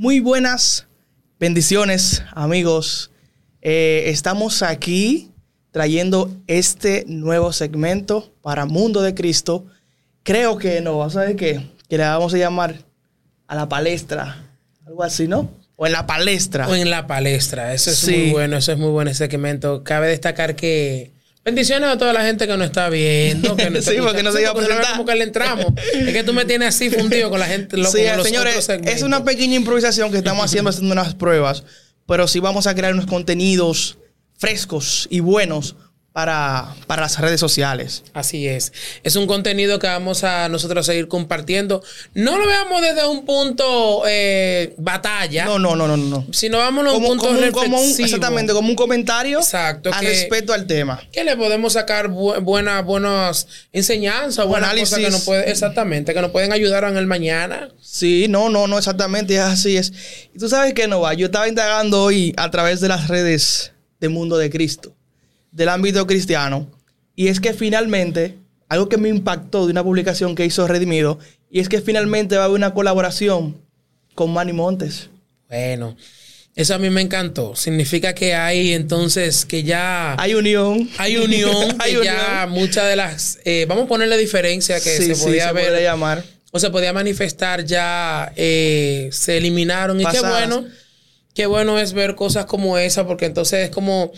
Muy buenas bendiciones, amigos. Eh, estamos aquí trayendo este nuevo segmento para Mundo de Cristo. Creo que no, ¿sabes qué? Que le vamos a llamar a la palestra. Algo así, ¿no? O en la palestra. O en la palestra. Eso es muy bueno, eso es muy bueno ese segmento. Cabe destacar que Bendiciones a toda la gente que nos está viendo. Que sí, porque no se iba a presentar. Como que le entramos. es que tú me tienes así fundido con la gente. Lo, sí, señores, es una pequeña improvisación que estamos haciendo, haciendo unas pruebas. Pero sí vamos a crear unos contenidos frescos y buenos para, para, las redes sociales. Así es. Es un contenido que vamos a nosotros seguir compartiendo. No lo veamos desde un punto eh, batalla. No, no, no, no, no. Sino vámonos a un punto como, Exactamente, como un comentario Exacto, al respecto al tema. Que le podemos sacar buenas buenas enseñanzas, buenas cosas que nos puede, exactamente, que nos pueden ayudar en el mañana. Sí, no, no, no, exactamente, así es. Y tú sabes que no va. Yo estaba indagando hoy a través de las redes de Mundo de Cristo del ámbito cristiano. Y es que finalmente, algo que me impactó de una publicación que hizo Redimido, y es que finalmente va a haber una colaboración con Manny Montes. Bueno, eso a mí me encantó. Significa que hay entonces que ya... Hay unión. Hay unión. hay ya muchas de las... Eh, vamos a ponerle diferencia que se podía se ver. llamar. O se podía manifestar ya eh, se eliminaron. Y qué bueno. Qué bueno es ver cosas como esa porque entonces es como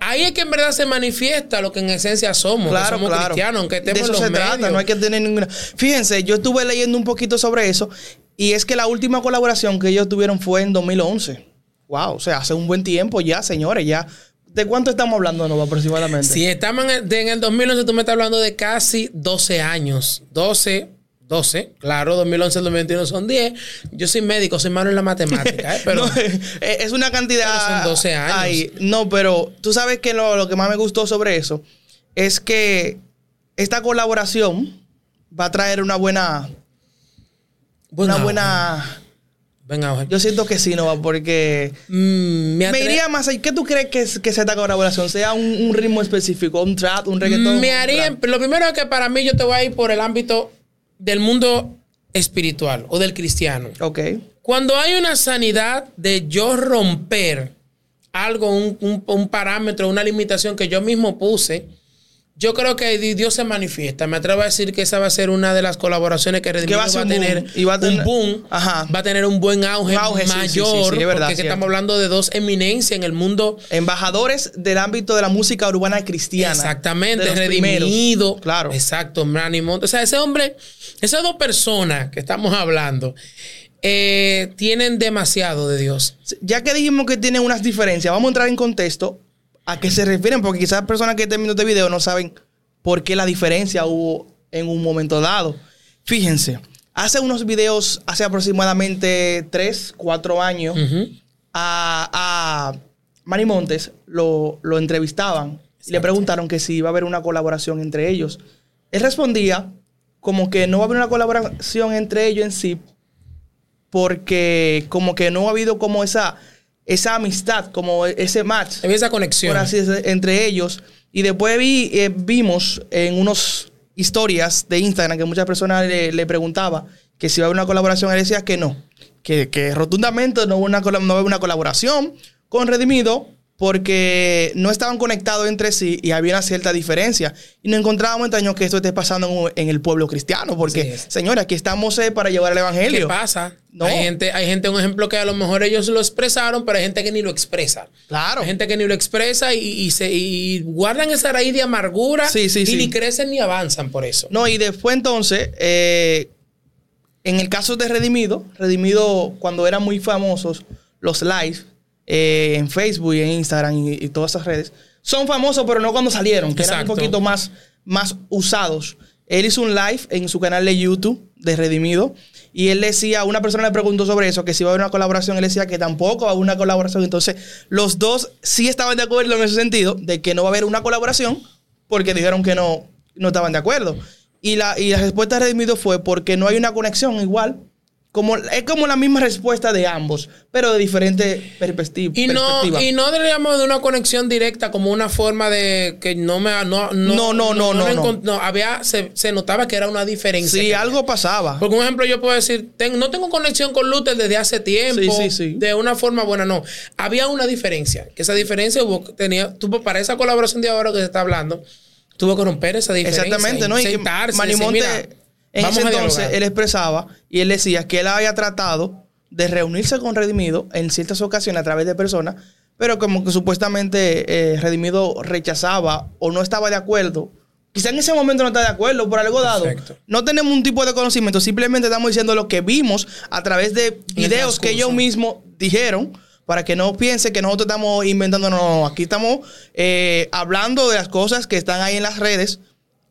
Ahí es que en verdad se manifiesta lo que en esencia somos. Claro, somos cristianos, aunque estemos de eso se trata, no hay que tener ninguna. Fíjense, yo estuve leyendo un poquito sobre eso y es que la última colaboración que ellos tuvieron fue en 2011. Wow, o sea, hace un buen tiempo ya, señores, ya. ¿De cuánto estamos hablando, no, aproximadamente? Si estamos en el, en el 2011, tú me estás hablando de casi 12 años. 12, 12, claro, 2011 2021 son 10. Yo soy médico, soy malo en la matemática, ¿eh? pero eh, es una cantidad. son 12 años. No, pero tú sabes que lo, que más me gustó sobre eso es que esta colaboración va a traer una buena. una buena. Venga, Yo siento que sí, no, porque mm, me, iría más allá. ¿Qué tú crees que, que sea esta colaboración? ¿Sea un, ritmo específico, un trap, un reggaetón? Me haría. Lo primero es que para mí yo te voy a ir por el ámbito del mundo espiritual o del cristiano. Ok. Cuando hay una sanidad de yo romper algo, un, parámetro, una limitación que yo mismo puse, yo creo que Dios se manifiesta. Me atrevo a decir que esa va a ser una de las colaboraciones que Redimido va, a, tener y va a tener un boom, va a tener un buen auge, mayor, porque estamos hablando de dos eminencias en el mundo. Embajadores del ámbito de la música urbana cristiana. Exactamente, Redimido. Claro. Exacto, Manny O sea, ese hombre, esas dos personas que estamos hablando, eh, tienen demasiado de Dios. Ya que dijimos que tienen unas diferencias, vamos a entrar en contexto a qué se refieren, porque quizás personas que estén viendo este video no saben por qué la diferencia hubo en un momento dado. Fíjense, hace unos videos, hace aproximadamente 3, 4 años, a, a Manny Montes lo, entrevistaban y le preguntaron que si iba a haber una colaboración entre ellos. Él respondía como que no va a haber una colaboración entre ellos en sí, porque como que no ha habido como esa esa amistad, como ese match. Esa conexión. así entre ellos. Y después vi, eh, vimos en unas historias de Instagram que muchas personas le, preguntaba que si iba a haber una colaboración. Él decía que no. Que, rotundamente no una, no va haber una colaboración con Redimido porque no estaban conectados entre sí y había una cierta diferencia. Y nos encontrábamos extraño que esto esté pasando en, el pueblo cristiano, porque, señores, aquí estamos eh, para llevar el evangelio. ¿Qué pasa? ¿No? Hay gente, hay gente, un ejemplo que a lo mejor ellos lo expresaron, pero hay gente que ni lo expresa. Claro. Hay gente que ni lo expresa y, se, y guardan esa raíz de amargura y ni crecen ni avanzan por eso. No, y después entonces, eh, en el caso de Redimido, Redimido, cuando eran muy famosos los lives, eh, en Facebook y en Instagram y, todas esas redes, son famosos, pero no cuando salieron, que eran un poquito más, más usados. Él hizo un live en su canal de YouTube de Redimido y él decía, una persona le preguntó sobre eso, que si iba a haber una colaboración, él decía que tampoco va a haber una colaboración. Entonces, los dos sí estaban de acuerdo en ese sentido, de que no va a haber una colaboración, porque dijeron que no, no estaban de acuerdo. Y la, y la respuesta de Redimido fue porque no hay una conexión igual como, es como la misma respuesta de ambos, pero de diferente perspectiva. Y no, y no diríamos de una conexión directa como una forma de que no me no no no no no, no, había se, se, notaba que era una diferencia. Sí, algo pasaba. Por ejemplo, yo puedo decir, no tengo conexión con Luther desde hace tiempo, sí, sí, sí. de una forma buena, no. Había una diferencia, que esa diferencia hubo, tenía tuvo para esa colaboración de ahora que se está hablando, tuvo que romper esa diferencia. Exactamente, ¿no? Y que Manimonte en ese entonces él expresaba y él decía que él había tratado de reunirse con Redimido en ciertas ocasiones a través de personas, pero como que supuestamente eh, Redimido rechazaba o no estaba de acuerdo. Quizá en ese momento no está de acuerdo por algo dado. No tenemos un tipo de conocimiento, simplemente estamos diciendo lo que vimos a través de videos que ellos mismos dijeron para que no piense que nosotros estamos inventando, no, aquí estamos eh, hablando de las cosas que están ahí en las redes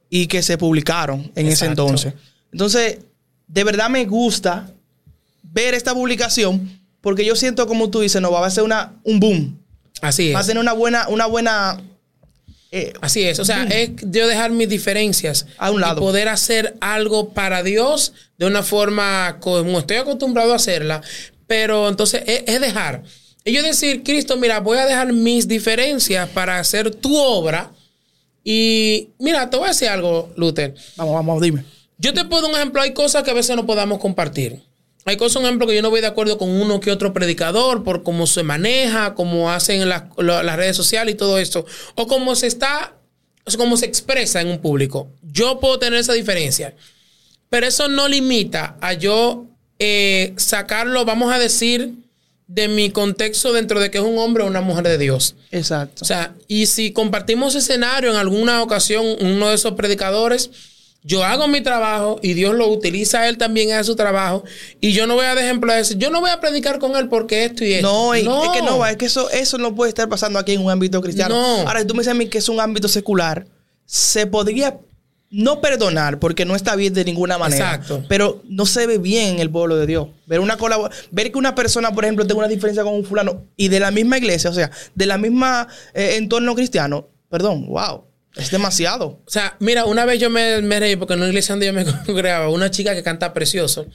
y que se publicaron en ese entonces. Entonces, de verdad me gusta ver esta publicación porque yo siento, como tú dices, no va a ser una, un boom. Así es. Va a tener una buena, una buena eh, Así es, o sea, es yo dejar mis diferencias a un lado. y poder hacer algo para Dios de una forma como estoy acostumbrado a hacerla, pero entonces es, dejar. Y yo decir, Cristo, mira, voy a dejar mis diferencias para hacer tu obra. Y mira, te voy a decir algo, Luther. Vamos, vamos, dime. Yo te puedo un ejemplo, hay cosas que a veces no podamos compartir. Hay cosas, un ejemplo, que yo no voy de acuerdo con uno que otro predicador por cómo se maneja, cómo hacen en las, redes sociales y todo esto, o cómo se está, o cómo se expresa en un público. Yo puedo tener esa diferencia, pero eso no limita a yo eh, sacarlo, vamos a decir, de mi contexto dentro de que es un hombre o una mujer de Dios. Exacto. O sea, y si compartimos escenario en alguna ocasión, uno de esos predicadores yo hago mi trabajo y Dios lo utiliza a él también a su trabajo. Y yo no voy a dar ejemplo de eso. Yo no voy a predicar con él porque esto y esto. No, es que no, es que eso, eso no puede estar pasando aquí en un ámbito cristiano. Ahora, si tú me dices a mí que es un ámbito secular, se podría no perdonar porque no está bien de ninguna manera. Exacto. Pero no se ve bien en el pueblo de Dios. Ver, una ver que una persona, por ejemplo, tenga una diferencia con un fulano y de la misma iglesia, o sea, de la misma eh, entorno cristiano, perdón, wow. Es demasiado. O sea, mira, una vez yo me, reí porque en una iglesia donde yo me congregaba, una chica que canta precioso.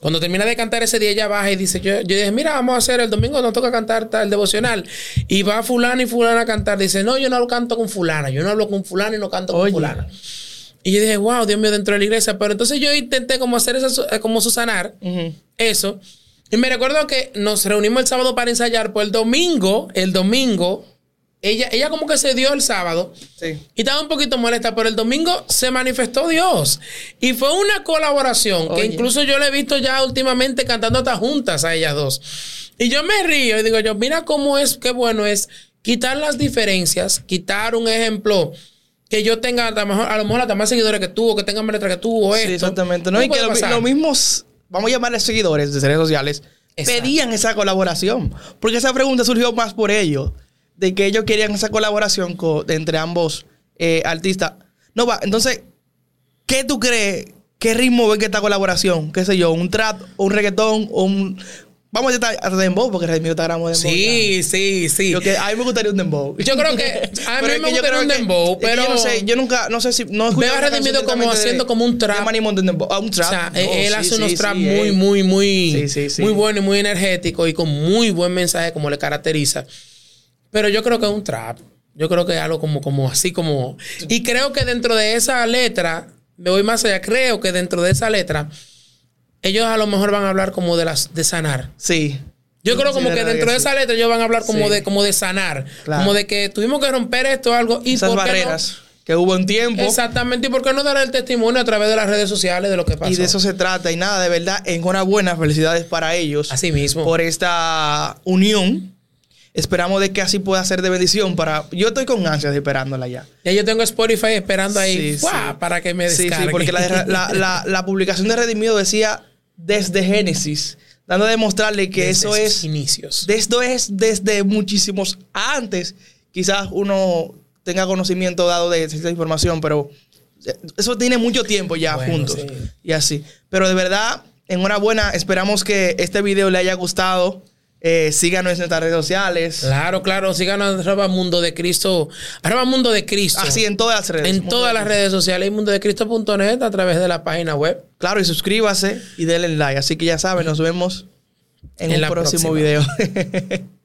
Cuando termina de cantar ese día, ella baja y dice, yo, yo dije, mira, vamos a hacer el domingo, nos toca cantar el devocional. Y va fulana y fulana a cantar. Dice, no, yo no lo canto con fulana, yo no hablo con fulana y no canto con fulana. Y yo dije, wow, Dios mío, dentro de la iglesia. Pero entonces yo intenté como hacer eso, eh, como susanar eso. Y me recuerdo que nos reunimos el sábado para ensayar, pues el domingo, el domingo, ella, ella como que se dio el sábado sí. y estaba un poquito molesta, pero el domingo se manifestó Dios. Y fue una colaboración que incluso yo le he visto ya últimamente cantando hasta juntas a ellas dos. Y yo me río y digo yo, mira cómo es, qué bueno es quitar las diferencias, quitar un ejemplo que yo tenga a lo mejor, a lo mejor hasta más seguidores que tú, o que tengan más letras que tú, o esto. Sí, exactamente. No, y que los lo mismos, vamos a llamarles seguidores de redes sociales, pedían esa colaboración. Porque esa pregunta surgió más por ellos de que ellos querían esa colaboración entre ambos eh, artistas. No va, entonces, ¿qué tú crees? ¿Qué ritmo ve que esta colaboración? ¿Qué sé yo? ¿Un trap, un reggaetón, un, Vamos a estar a dembow porque Redimido está grabando dembow. Sí, sí, sí. a mí me gustaría un dembow. Yo creo que a mí me gustaría un dembow, pero yo no sé, yo nunca no sé si no Veo a Redimido como haciendo como un trap. Ah, un trap. O sea, él hace unos traps muy muy muy muy buenos y muy energéticos y con muy buen mensaje como le caracteriza. Pero yo creo que es un trap. Yo creo que es algo como, como así como. Y creo que dentro de esa letra, me voy más allá, creo que dentro de esa letra, ellos a lo mejor van a hablar como de las de sanar. Sí. Yo creo como que dentro de esa letra ellos van a hablar como de como de sanar, como de que tuvimos que romper esto algo y esas barreras que hubo en tiempo. Exactamente, y por qué no dar el testimonio a través de las redes sociales de lo que pasó. Y de eso se trata y nada, de verdad, enhorabuena, felicidades para ellos. Así mismo. Por esta unión Esperamos de que así pueda ser de bendición para... Yo estoy con ansias esperándola ya. Ya yo tengo Spotify esperando ahí para que me descargue. Sí, sí, porque la, publicación de Redimido decía desde Génesis, dando a demostrarle que eso es... inicios. Esto es desde muchísimos antes. Quizás uno tenga conocimiento dado de esta información, pero eso tiene mucho tiempo ya juntos. Y así. Pero de verdad, enhorabuena. Esperamos que este video le haya gustado. Eh, síganos en nuestras redes sociales. Claro, claro. Síganos en arroba Mundo de Cristo. Arroba Mundo de Cristo. Así en todas las redes. En todas las redes sociales. Y mundodecristo.net a través de la página web. Claro, y suscríbase y denle like. Así que ya saben, nos vemos en, En un próximo próxima. video.